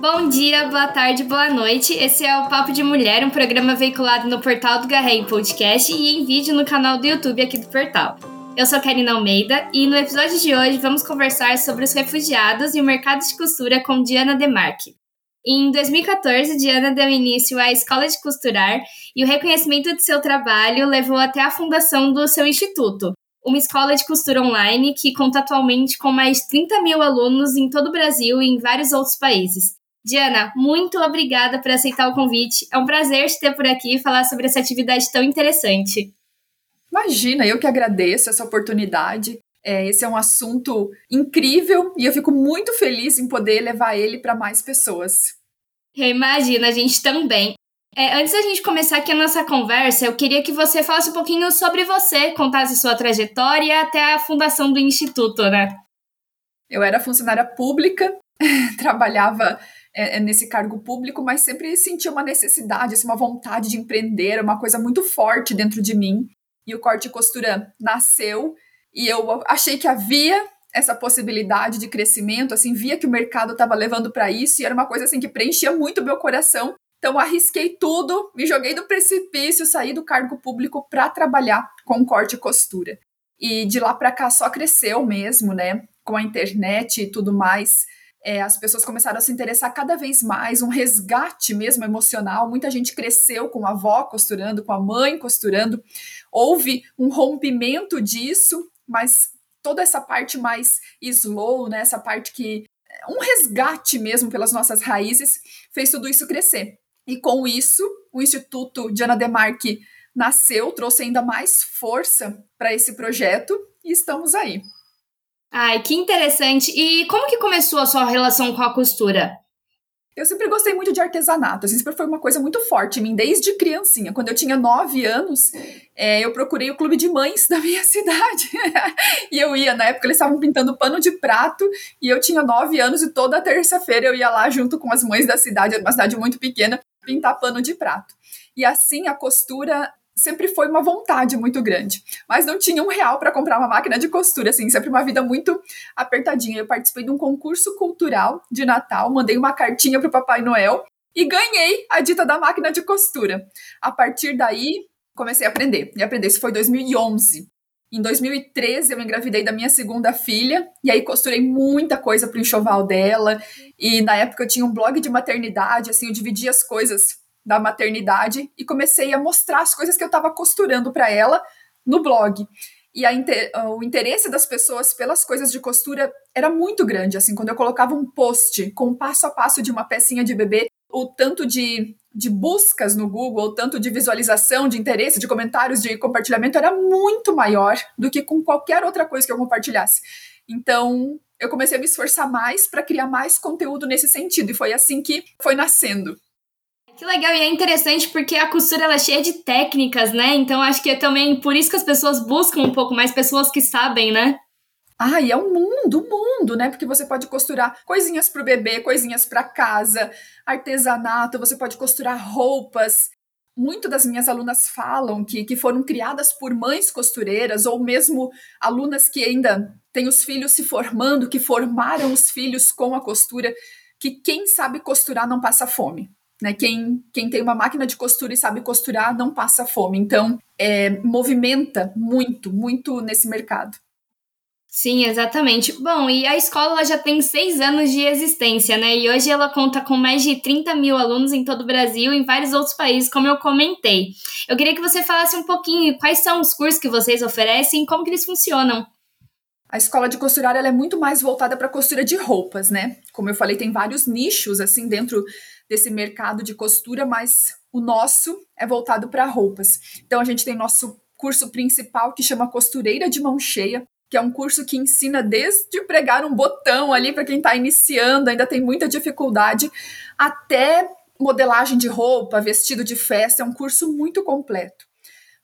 Bom dia, boa tarde, boa noite. Esse é o Papo de Mulher, um programa veiculado no portal do Garrei Podcast e em vídeo no canal do YouTube aqui do portal. Eu sou Karina Almeida e no episódio de hoje vamos conversar sobre os refugiados e o mercado de costura com Diana Demarque. Em 2014, Diana deu início à Escola de Costurar e o reconhecimento de seu trabalho levou até a fundação do seu instituto, uma escola de costura online que conta atualmente com mais de 30 mil alunos em todo o Brasil e em vários outros países. Diana, muito obrigada por aceitar o convite. É um prazer te ter por aqui e falar sobre essa atividade tão interessante. Imagina, eu que agradeço essa oportunidade. É, esse é um assunto incrível e eu fico muito feliz em poder levar ele para mais pessoas. Eu imagino, a gente também. É, antes da gente começar aqui a nossa conversa, eu queria que você falasse um pouquinho sobre você, contasse sua trajetória até a fundação do Instituto, né? Eu era funcionária pública, trabalhava é, é, nesse cargo público, mas sempre sentia uma necessidade, assim, uma vontade de empreender, uma coisa muito forte dentro de mim. E o corte e costura nasceu e eu achei que havia essa possibilidade de crescimento, assim, via que o mercado estava levando para isso e era uma coisa assim que preenchia muito meu coração. Então arrisquei tudo, me joguei do precipício, saí do cargo público para trabalhar com corte e costura. E de lá para cá só cresceu mesmo, né? Com a internet e tudo mais é, as pessoas começaram a se interessar cada vez mais, um resgate mesmo emocional. Muita gente cresceu com a avó costurando, com a mãe costurando. Houve um rompimento disso, mas toda essa parte mais slow, né, essa parte que um resgate mesmo pelas nossas raízes fez tudo isso crescer. E com isso, o Instituto Diana Demarque nasceu, trouxe ainda mais força para esse projeto e estamos aí. Ai, que interessante. E como que começou a sua relação com a costura? Eu sempre gostei muito de artesanato, assim, sempre foi uma coisa muito forte em mim, desde criancinha. Quando eu tinha nove anos, é, eu procurei o clube de mães da minha cidade. e eu ia, na época eles estavam pintando pano de prato, e eu tinha nove anos e toda terça-feira eu ia lá junto com as mães da cidade, uma cidade muito pequena, pintar pano de prato. E assim a costura sempre foi uma vontade muito grande. Mas não tinha um real para comprar uma máquina de costura, assim, sempre uma vida muito apertadinha. Eu participei de um concurso cultural de Natal, mandei uma cartinha para o Papai Noel e ganhei a dita da máquina de costura. A partir daí, comecei a aprender. E aprender, isso foi 2011. Em 2013, eu engravidei da minha segunda filha, e aí costurei muita coisa pro enxoval dela. E na época eu tinha um blog de maternidade, assim, eu dividia as coisas da maternidade e comecei a mostrar as coisas que eu estava costurando para ela no blog. E inter, o interesse das pessoas pelas coisas de costura era muito grande. Assim, quando eu colocava um post com um passo a passo de uma pecinha de bebê, o tanto de, de buscas no Google, tanto de visualização, de interesse, de comentários, de compartilhamento era muito maior do que com qualquer outra coisa que eu compartilhasse. Então, eu comecei a me esforçar mais para criar mais conteúdo nesse sentido. E foi assim que foi nascendo. Que legal, e é interessante porque a costura ela é cheia de técnicas, né? Então acho que é também por isso que as pessoas buscam um pouco mais pessoas que sabem, né? E é um mundo, um mundo, né? Porque você pode costurar coisinhas para o bebê, coisinhas para casa, artesanato, você pode costurar roupas. Muito das minhas alunas falam que, que foram criadas por mães costureiras, ou mesmo alunas que ainda têm os filhos se formando, que formaram os filhos com a costura, que quem sabe costurar não passa fome. Né? Quem, quem tem uma máquina de costura e sabe costurar não passa fome. Então, é, movimenta muito, muito nesse mercado. Sim, exatamente. Bom, e a escola já tem seis anos de existência, né? E hoje ela conta com mais de 30 mil alunos em todo o Brasil e em vários outros países, como eu comentei. Eu queria que você falasse um pouquinho quais são os cursos que vocês oferecem e como que eles funcionam. A escola de costurar ela é muito mais voltada para costura de roupas, né? Como eu falei, tem vários nichos assim dentro desse mercado de costura, mas o nosso é voltado para roupas. Então a gente tem nosso curso principal que chama Costureira de Mão Cheia, que é um curso que ensina desde pregar um botão ali para quem está iniciando, ainda tem muita dificuldade, até modelagem de roupa, vestido de festa, é um curso muito completo.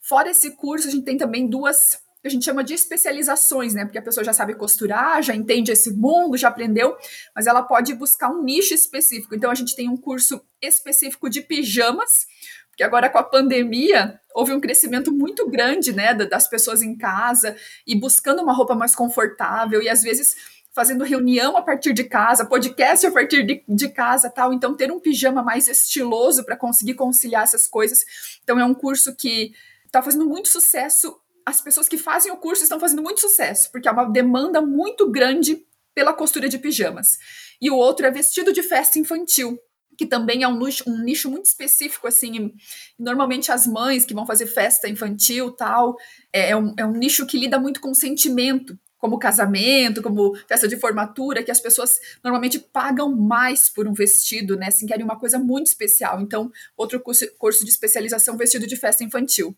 Fora esse curso, a gente tem também duas a gente chama de especializações, né? Porque a pessoa já sabe costurar, já entende esse mundo, já aprendeu, mas ela pode buscar um nicho específico. Então a gente tem um curso específico de pijamas, Porque agora com a pandemia houve um crescimento muito grande, né, das pessoas em casa e buscando uma roupa mais confortável e às vezes fazendo reunião a partir de casa, podcast a partir de, de casa, tal. Então ter um pijama mais estiloso para conseguir conciliar essas coisas. Então é um curso que está fazendo muito sucesso. As pessoas que fazem o curso estão fazendo muito sucesso, porque é uma demanda muito grande pela costura de pijamas. E o outro é vestido de festa infantil, que também é um nicho, um nicho muito específico, assim, normalmente as mães que vão fazer festa infantil, tal, é, é, um, é um nicho que lida muito com sentimento, como casamento, como festa de formatura, que as pessoas normalmente pagam mais por um vestido, né, assim, querem uma coisa muito especial, então, outro curso, curso de especialização, vestido de festa infantil.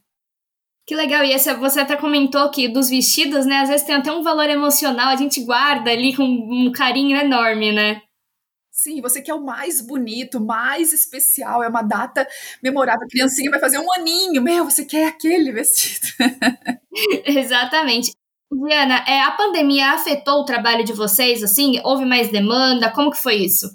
Que legal, e essa, você até comentou que dos vestidos, né, às vezes tem até um valor emocional, a gente guarda ali com um carinho enorme, né? Sim, você quer o mais bonito, mais especial, é uma data memorável. A criancinha vai fazer um aninho, meu, você quer aquele vestido. Exatamente. Diana, é, a pandemia afetou o trabalho de vocês, assim? Houve mais demanda? Como que foi isso?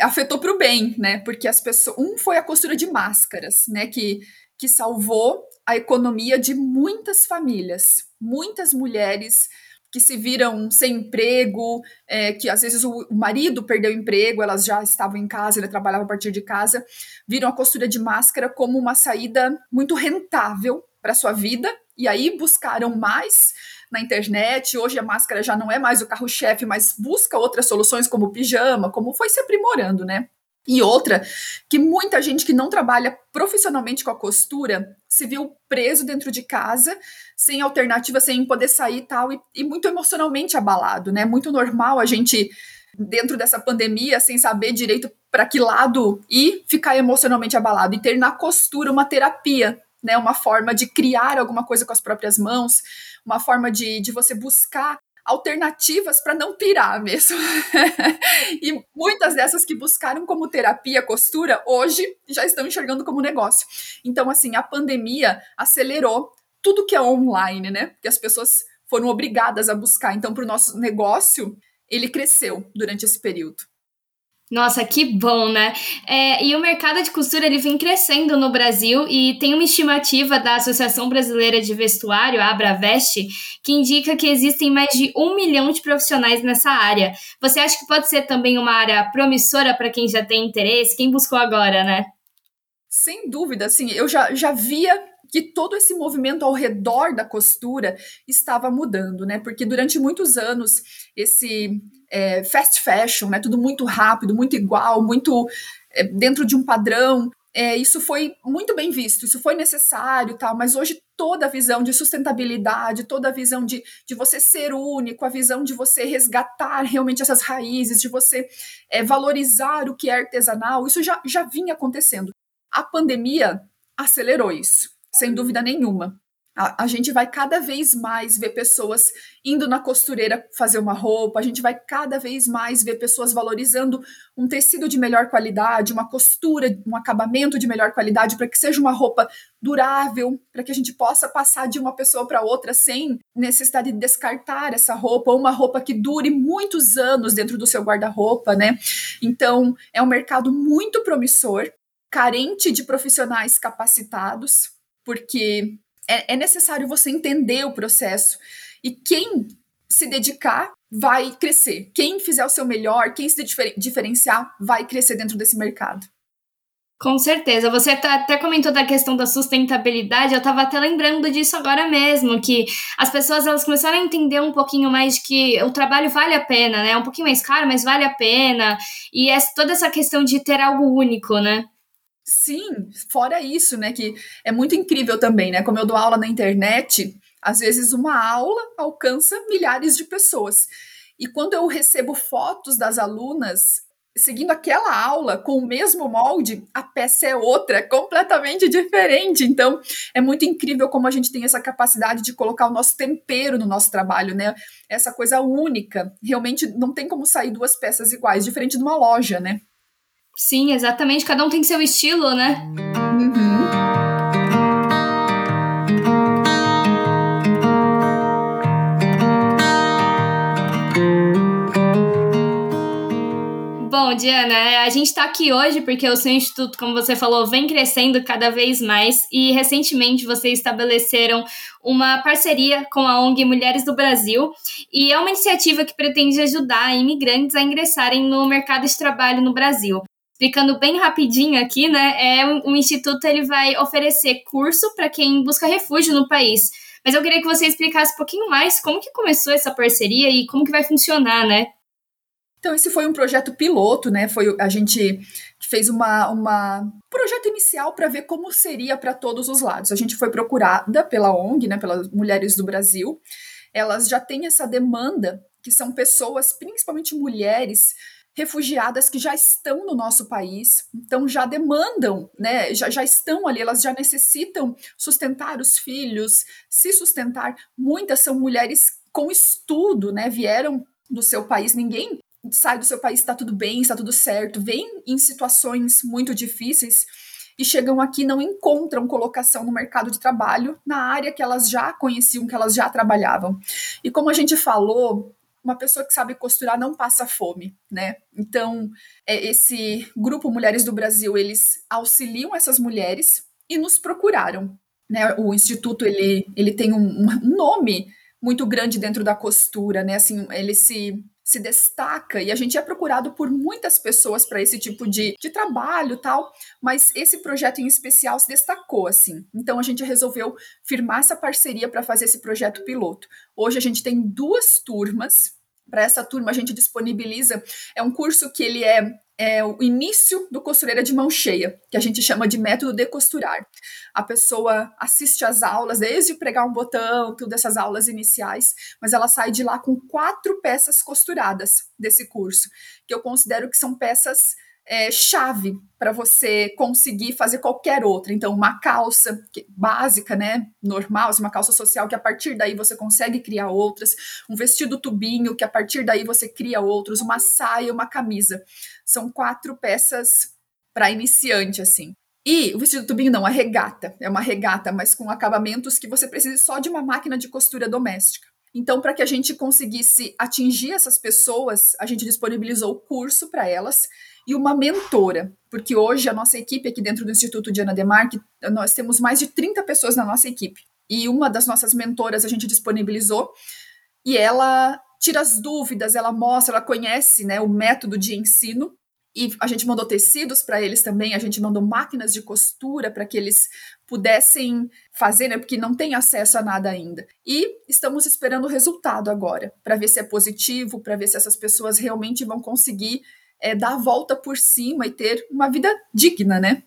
Afetou para o bem, né? Porque as pessoas. Um foi a costura de máscaras, né? Que, que salvou a economia de muitas famílias. Muitas mulheres que se viram sem emprego, é, que às vezes o, marido perdeu o emprego, elas já estavam em casa, ele trabalhava a partir de casa, viram a costura de máscara como uma saída muito rentável para sua vida, e aí buscaram mais na internet. Hoje a máscara já não é mais o carro-chefe, mas busca outras soluções como pijama, como foi se aprimorando, né? E outra, que muita gente que não trabalha profissionalmente com a costura se viu preso dentro de casa, sem alternativa, sem poder sair e tal, e, e muito emocionalmente abalado, né? Muito normal a gente, dentro dessa pandemia, sem saber direito para que lado ir, ficar emocionalmente abalado e ter na costura uma terapia, né? Uma forma de criar alguma coisa com as próprias mãos, uma forma de, de você buscar alternativas para não pirar mesmo. e muitas dessas que buscaram como terapia costura, hoje já estão enxergando como negócio. Então, assim, a pandemia acelerou tudo que é online, né? Que as pessoas foram obrigadas a buscar. Então, para o nosso negócio, ele cresceu durante esse período. Nossa, que bom, né? É, e o mercado de costura ele vem crescendo no Brasil e tem uma estimativa da Associação Brasileira de Vestuário, a Abravest, que indica que existem mais de um milhão de profissionais nessa área. Você acha que pode ser também uma área promissora para quem já tem interesse? Quem buscou agora, né? Sem dúvida, assim, eu já, já via que todo esse movimento ao redor da costura estava mudando, né? Porque durante muitos anos esse é, fast fashion, né? Tudo muito rápido, muito igual, muito é, dentro de um padrão. É, isso foi muito bem visto, isso foi necessário, tal, mas hoje toda a visão de sustentabilidade, toda a visão de, de você ser único, a visão de você resgatar realmente essas raízes, de você é, valorizar o que é artesanal, isso já, já vinha acontecendo. A pandemia acelerou isso, sem dúvida nenhuma a, a, gente vai cada vez mais ver pessoas indo na costureira fazer uma roupa, a gente vai cada vez mais ver pessoas valorizando um tecido de melhor qualidade, uma costura, um acabamento de melhor qualidade, para que seja uma roupa durável, para que a gente possa passar de uma pessoa para outra sem necessidade de descartar essa roupa, ou uma roupa que dure muitos anos dentro do seu guarda-roupa, né? Então, é um mercado muito promissor, carente de profissionais capacitados, porque é, é necessário você entender o processo. E quem se dedicar vai crescer. Quem fizer o seu melhor, quem se diferenciar, vai crescer dentro desse mercado. Com certeza. Você tá, até comentou da questão da sustentabilidade. Eu estava até lembrando disso agora mesmo, que as pessoas elas começaram a entender um pouquinho mais de que o trabalho vale a pena, né? É um pouquinho mais caro, mas vale a pena. E é toda essa questão de ter algo único, né? Sim, fora isso, né, que é muito incrível também, né, como eu dou aula na internet, às vezes uma aula alcança milhares de pessoas. E quando eu recebo fotos das alunas seguindo aquela aula com o mesmo molde, a peça é outra, completamente diferente. Então, é muito incrível como a gente tem essa capacidade de colocar o nosso tempero no nosso trabalho, né? Essa coisa única. Realmente não tem como sair duas peças iguais, diferente de uma loja, né? Sim, exatamente. Cada um tem seu estilo, né? Uhum. Bom, Diana, a gente está aqui hoje porque o seu instituto, como você falou, vem crescendo cada vez mais e recentemente vocês estabeleceram uma parceria com a ONG Mulheres do Brasil e é uma iniciativa que pretende ajudar imigrantes a ingressarem no mercado de trabalho no Brasil. Explicando bem rapidinho aqui, né? É o instituto ele vai oferecer curso para quem busca refúgio no país. Mas eu queria que você explicasse um pouquinho mais como que começou essa parceria e como que vai funcionar, né? Então, esse foi um projeto piloto, né? Foi a gente fez uma, uma projeto inicial para ver como seria para todos os lados. A gente foi procurada pela ONG, né, pelas Mulheres do Brasil. Elas já têm essa demanda, que são pessoas, principalmente mulheres, refugiadas que já estão no nosso país, então já demandam, né, já, já estão ali, elas já necessitam sustentar os filhos, se sustentar. Muitas são mulheres com estudo, né, vieram do seu país, ninguém sai do seu país, está tudo bem, está tudo certo, vem em situações muito difíceis e chegam aqui não encontram colocação no mercado de trabalho na área que elas já conheciam, que elas já trabalhavam. E como a gente falou, uma pessoa que sabe costurar não passa fome, né? Então, é, esse grupo Mulheres do Brasil, eles auxiliam essas mulheres e nos procuraram. Né? O instituto ele, ele tem um, um nome muito grande dentro da costura, né? Assim, ele se se destaca e a gente é procurado por muitas pessoas para esse tipo de, de trabalho tal, mas esse projeto em especial se destacou assim. Então a gente resolveu firmar essa parceria para fazer esse projeto piloto. Hoje a gente tem duas turmas. Para essa turma a gente disponibiliza é um curso que ele é é o início do costureira de mão cheia, que a gente chama de método de costurar. A pessoa assiste às aulas, desde pregar um botão, tudo essas aulas iniciais, mas ela sai de lá com quatro peças costuradas desse curso, que eu considero que são peças é, chave para você conseguir fazer qualquer outra. Então, uma calça básica, né, normal, assim, uma calça social, que a partir daí você consegue criar outras, um vestido tubinho, que a partir daí você cria outros, uma saia, uma camisa. São quatro peças para iniciante, assim. E o vestido tubinho não, a regata. É uma regata, mas com acabamentos que você precisa só de uma máquina de costura doméstica. Então, para que a gente conseguisse atingir essas pessoas, a gente disponibilizou o curso para elas e uma mentora, porque hoje a nossa equipe aqui dentro do Instituto Diana Demarque, nós temos mais de 30 pessoas na nossa equipe. E uma das nossas mentoras a gente disponibilizou e ela tira as dúvidas, ela mostra, ela conhece né, o método de ensino e a gente mandou tecidos para eles também, a gente mandou máquinas de costura para que eles pudessem fazer, né, porque não tem acesso a nada ainda. E estamos esperando o resultado agora, para ver se é positivo, para ver se essas pessoas realmente vão conseguir é, dar a volta por cima e ter uma vida digna, né?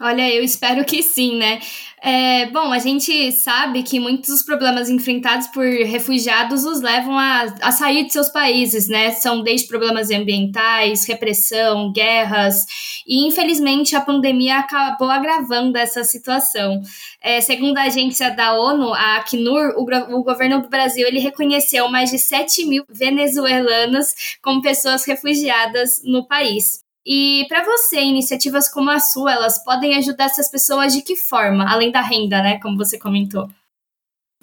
Olha, eu espero que sim, né? É, bom, a gente sabe que muitos dos problemas enfrentados por refugiados os levam a, a sair de seus países, né? São desde problemas ambientais, repressão, guerras, e infelizmente a pandemia acabou agravando essa situação. É, segundo a agência da ONU, a Acnur, o, o governo do Brasil ele reconheceu mais de 7 mil venezuelanas como pessoas refugiadas no país. E para você, iniciativas como a sua, elas podem ajudar essas pessoas de que forma, além da renda, né, como você comentou?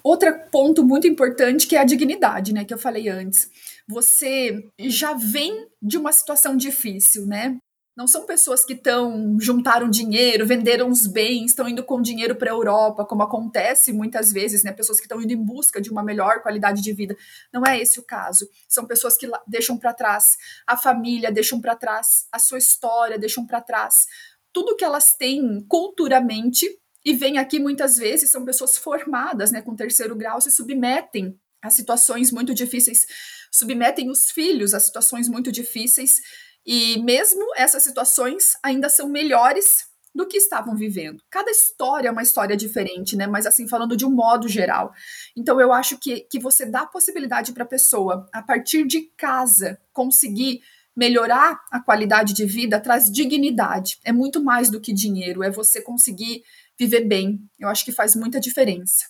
Outro ponto muito importante que é a dignidade, né, que eu falei antes. Você já vem de uma situação difícil, né? Não são pessoas que estão juntaram dinheiro, venderam os bens, estão indo com dinheiro para a Europa, como acontece muitas vezes, né? Pessoas que estão indo em busca de uma melhor qualidade de vida. Não é esse o caso. São pessoas que deixam para trás a família, deixam para trás a sua história, deixam para trás tudo que elas têm culturalmente e vêm aqui muitas vezes são pessoas formadas, né, com terceiro grau, se submetem a situações muito difíceis, submetem os filhos a situações muito difíceis e mesmo essas situações ainda são melhores do que estavam vivendo. Cada história é uma história diferente, né? Mas assim, falando de um modo geral. Então eu acho que, que você dá a possibilidade para a pessoa, a partir de casa, conseguir melhorar a qualidade de vida traz dignidade. É muito mais do que dinheiro, é você conseguir viver bem. Eu acho que faz muita diferença.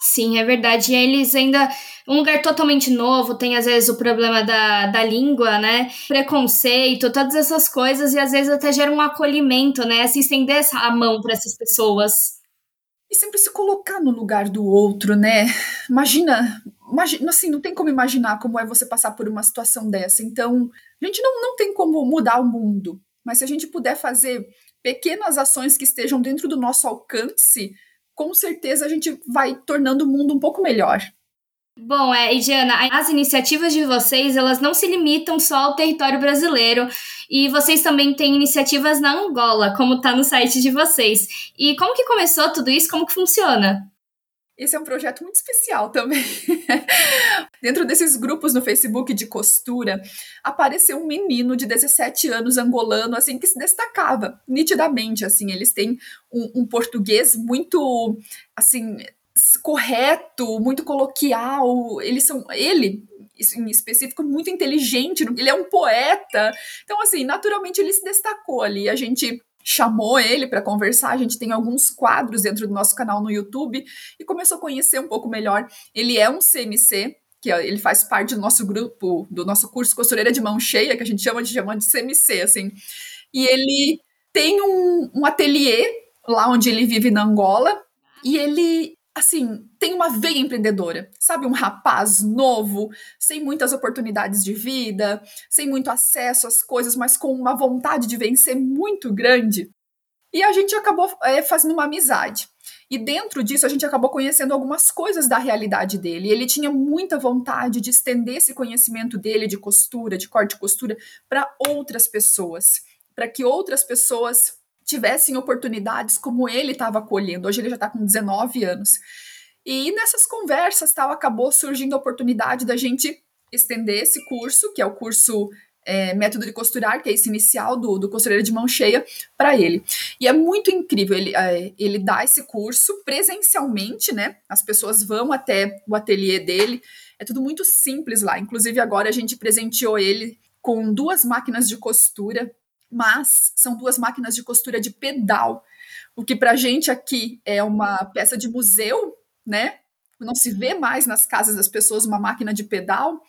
Sim, é verdade. E eles ainda. Um lugar totalmente novo, tem às vezes o problema da, da língua, né? Preconceito, todas essas coisas, e às vezes até gera um acolhimento, né? Se estender a mão para essas pessoas. E sempre se colocar no lugar do outro, né? Imagina assim, não tem como imaginar como é você passar por uma situação dessa. Então, a gente não, não tem como mudar o mundo, mas se a gente puder fazer pequenas ações que estejam dentro do nosso alcance, com certeza a gente vai tornando o mundo um pouco melhor. Bom, é, e Diana, as iniciativas de vocês, elas não se limitam só ao território brasileiro, e vocês também têm iniciativas na Angola, como está no site de vocês. E como que começou tudo isso? Como que funciona? Esse é um projeto muito especial também. Dentro desses grupos no Facebook de costura, apareceu um menino de 17 anos angolano, assim, que se destacava nitidamente, assim, eles têm um, um português muito, assim, correto, muito coloquial, eles são, ele, em específico, muito inteligente, ele é um poeta, então, assim, naturalmente ele se destacou ali, a gente chamou ele para conversar. A gente tem alguns quadros dentro do nosso canal no YouTube e começou a conhecer um pouco melhor. Ele é um CMC, que ele faz parte do nosso grupo, do nosso curso Costureira de Mão Cheia, que a gente chama de, chama de CMC, assim. E ele tem um, um ateliê lá onde ele vive na Angola, e ele assim, tem uma veia empreendedora, sabe? Um rapaz novo, sem muitas oportunidades de vida, sem muito acesso às coisas, mas com uma vontade de vencer muito grande. E a gente acabou é, fazendo uma amizade. E dentro disso, a gente acabou conhecendo algumas coisas da realidade dele. Ele tinha muita vontade de estender esse conhecimento dele de costura, de corte e costura, para outras pessoas, para que outras pessoas tivessem oportunidades como ele estava colhendo. Hoje ele já está com 19 anos. E nessas conversas tal acabou surgindo a oportunidade da gente estender esse curso, que é o curso é, Método de Costurar, que é esse inicial do, do costureiro de mão cheia, para ele. E é muito incrível, ele, é, ele dá esse curso presencialmente, né? As pessoas vão até o ateliê dele, é tudo muito simples lá. Inclusive, agora a gente presenteou ele com duas máquinas de costura mas são duas máquinas de costura de pedal, o que para gente aqui é uma peça de museu, né? Não se vê mais nas casas das pessoas uma máquina de pedal.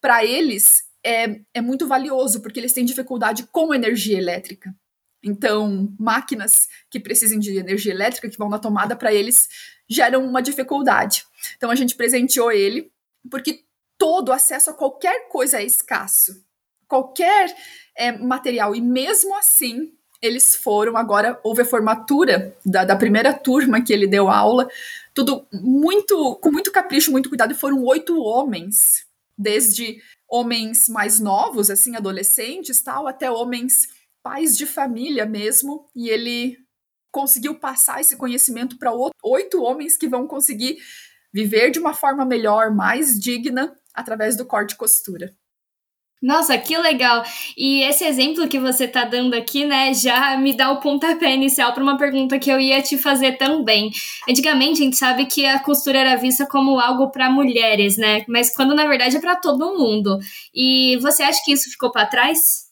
Para eles é, é muito valioso, porque eles têm dificuldade com energia elétrica. Então, máquinas que precisem de energia elétrica, que vão na tomada, para eles geram uma dificuldade. Então, a gente presenteou ele, porque todo acesso a qualquer coisa é escasso qualquer é, material. E mesmo assim, eles foram. Agora houve a formatura da, da, primeira turma que ele deu aula, tudo muito com muito capricho, muito cuidado. E foram oito homens, desde homens mais novos, assim, adolescentes, tal, até homens pais de família mesmo. E ele conseguiu passar esse conhecimento para oito homens que vão conseguir viver de uma forma melhor, mais digna, através do corte e costura. Nossa, que legal! E esse exemplo que você está dando aqui, né, já me dá o pontapé inicial para uma pergunta que eu ia te fazer também. Antigamente a gente sabe que a costura era vista como algo para mulheres, né? Mas quando na verdade é para todo mundo. E você acha que isso ficou para trás?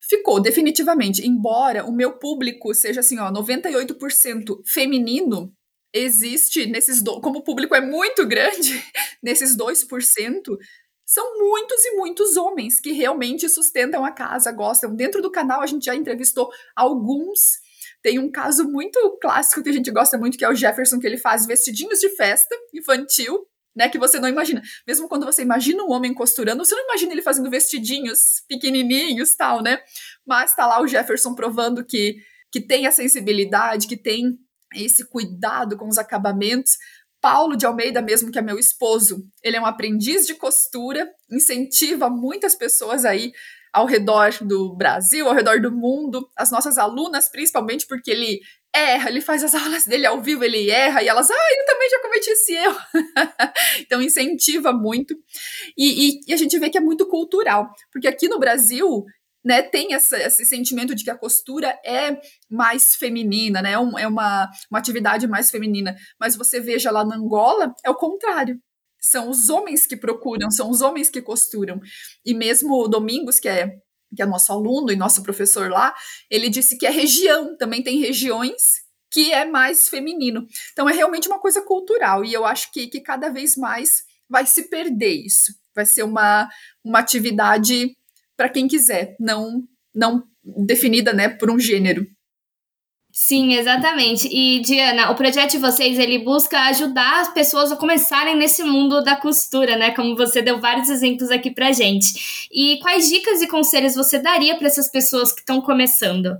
Ficou, definitivamente. Embora o meu público seja assim, ó, 98% feminino, existe nesses do... como o público é muito grande, nesses 2%, são muitos e muitos homens que realmente sustentam a casa, gostam. Dentro do canal a gente já entrevistou alguns. Tem um caso muito clássico que a gente gosta muito, que é o Jefferson, que ele faz vestidinhos de festa infantil, né? Que você não imagina. Mesmo quando você imagina um homem costurando, você não imagina ele fazendo vestidinhos pequenininhos, tal, né? Mas tá lá o Jefferson provando que, que tem a sensibilidade, que tem esse cuidado com os acabamentos. Paulo de Almeida, mesmo que é meu esposo, ele é um aprendiz de costura, incentiva muitas pessoas aí ao redor do Brasil, ao redor do mundo, as nossas alunas principalmente, porque ele erra, ele faz as aulas dele ao vivo, ele erra, e elas, ah, eu também já cometi esse erro. então incentiva muito. E, e, e, a gente vê que é muito cultural, porque aqui no Brasil né, tem essa, esse sentimento de que a costura é mais feminina, né, é, é uma, uma atividade mais feminina. Mas você veja lá na Angola, é o contrário. São os homens que procuram, são os homens que costuram. E mesmo o Domingos, que é, que é nosso aluno e nosso professor lá, ele disse que é região, também tem regiões que é mais feminino. Então é realmente uma coisa cultural, e eu acho que, que cada vez mais vai se perder isso. Vai ser uma, uma atividade para quem quiser, não não definida, né, por um gênero. Sim, exatamente. E Diana, o projeto de vocês ele busca ajudar as pessoas a começarem nesse mundo da costura, né? Como você deu vários exemplos aqui pra gente. E quais dicas e conselhos você daria para essas pessoas que estão começando?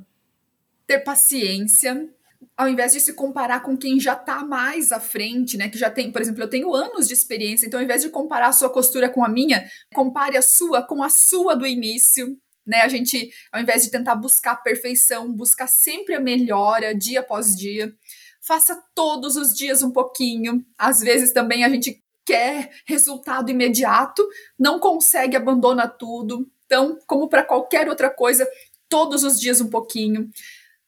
Ter paciência, ao invés de se comparar com quem já está mais à frente, né? Que já tem, por exemplo, eu tenho anos de experiência, então ao invés de comparar a sua costura com a minha, compare a sua com a sua do início, né? A gente, ao invés de tentar buscar perfeição, buscar sempre a melhora dia após dia. Faça todos os dias um pouquinho. Às vezes também a gente quer resultado imediato, não consegue, abandona tudo. Então, como para qualquer outra coisa, todos os dias um pouquinho.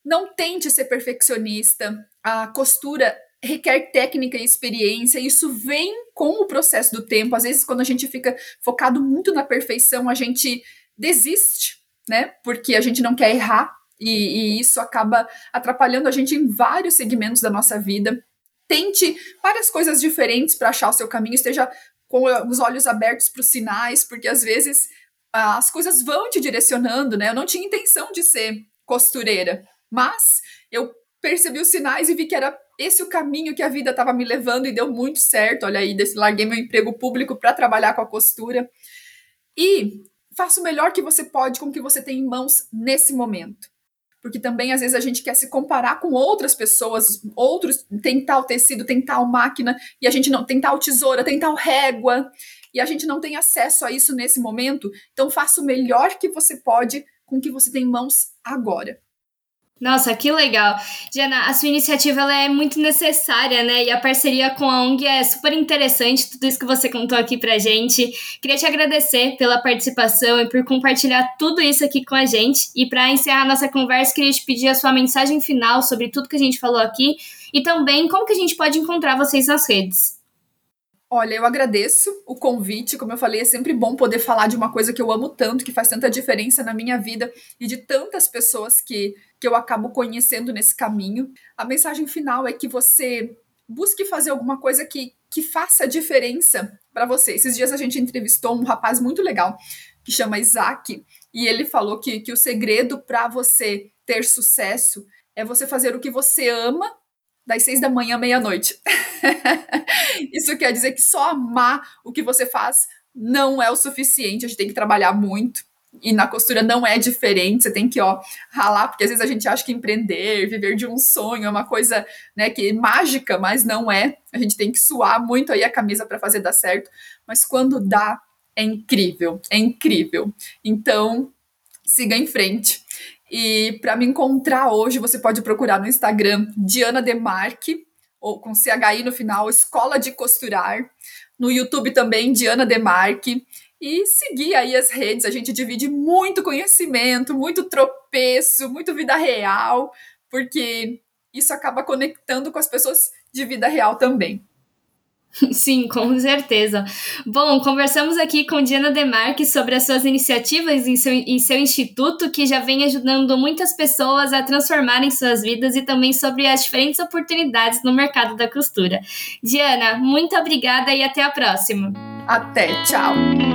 Não tente ser perfeccionista. A costura requer técnica e experiência, isso vem com o processo do tempo. Às vezes, quando a gente fica focado muito na perfeição, a gente desiste, né? Porque a gente não quer errar e, e isso acaba atrapalhando a gente em vários segmentos da nossa vida. Tente várias coisas diferentes para achar o seu caminho, esteja com os olhos abertos para os sinais, porque às vezes as coisas vão te direcionando, né? Eu não tinha intenção de ser costureira, mas eu percebi os sinais e vi que era esse o caminho que a vida estava me levando e deu muito certo. Olha aí, larguei meu emprego público para trabalhar com a costura. E faça o melhor que você pode com o que você tem em mãos nesse momento. Porque também, às vezes, a gente quer se comparar com outras pessoas, outros, tem tal tecido, tem tal máquina, e a gente não tem tal tesoura, tem tal régua, e a gente não tem acesso a isso nesse momento. Então, faça o melhor que você pode com o que você tem em mãos agora. Nossa, que legal. Diana, a sua iniciativa ela é muito necessária, né? E a parceria com a ONG é super interessante, tudo isso que você contou aqui pra gente. Queria te agradecer pela participação e por compartilhar tudo isso aqui com a gente. E para encerrar nossa conversa, queria te pedir a sua mensagem final sobre tudo que a gente falou aqui e também como que a gente pode encontrar vocês nas redes. Olha, eu agradeço o convite. Como eu falei, é sempre bom poder falar de uma coisa que eu amo tanto, que faz tanta diferença na minha vida e de tantas pessoas que, que eu acabo conhecendo nesse caminho. A mensagem final é que você busque fazer alguma coisa que, que faça diferença para você. Esses dias a gente entrevistou um rapaz muito legal que chama Isaac e ele falou que, que o segredo para você ter sucesso é você fazer o que você ama das seis da manhã à meia-noite. Isso quer dizer que só amar o que você faz não é o suficiente, a gente tem que trabalhar muito. E na costura não é diferente, você tem que, ó, ralar, porque às vezes a gente acha que empreender, viver de um sonho é uma coisa, né, que é mágica, mas não é. A gente tem que suar muito aí a camisa para fazer dar certo, mas quando dá, é incrível, é incrível. Então, siga em frente. E para me encontrar hoje, você pode procurar no Instagram Diana Demarque, ou com CHI no final, Escola de Costurar. No YouTube também, Diana Demarque. E seguir aí as redes, a gente divide muito conhecimento, muito tropeço, muito vida real, porque isso acaba conectando com as pessoas de vida real também. Sim, com certeza. Bom, conversamos aqui com Diana Demarque sobre as suas iniciativas em seu, em seu instituto, que já vem ajudando muitas pessoas a transformarem suas vidas e também sobre as diferentes oportunidades no mercado da costura. Diana, muito obrigada e até a próxima. Até, tchau.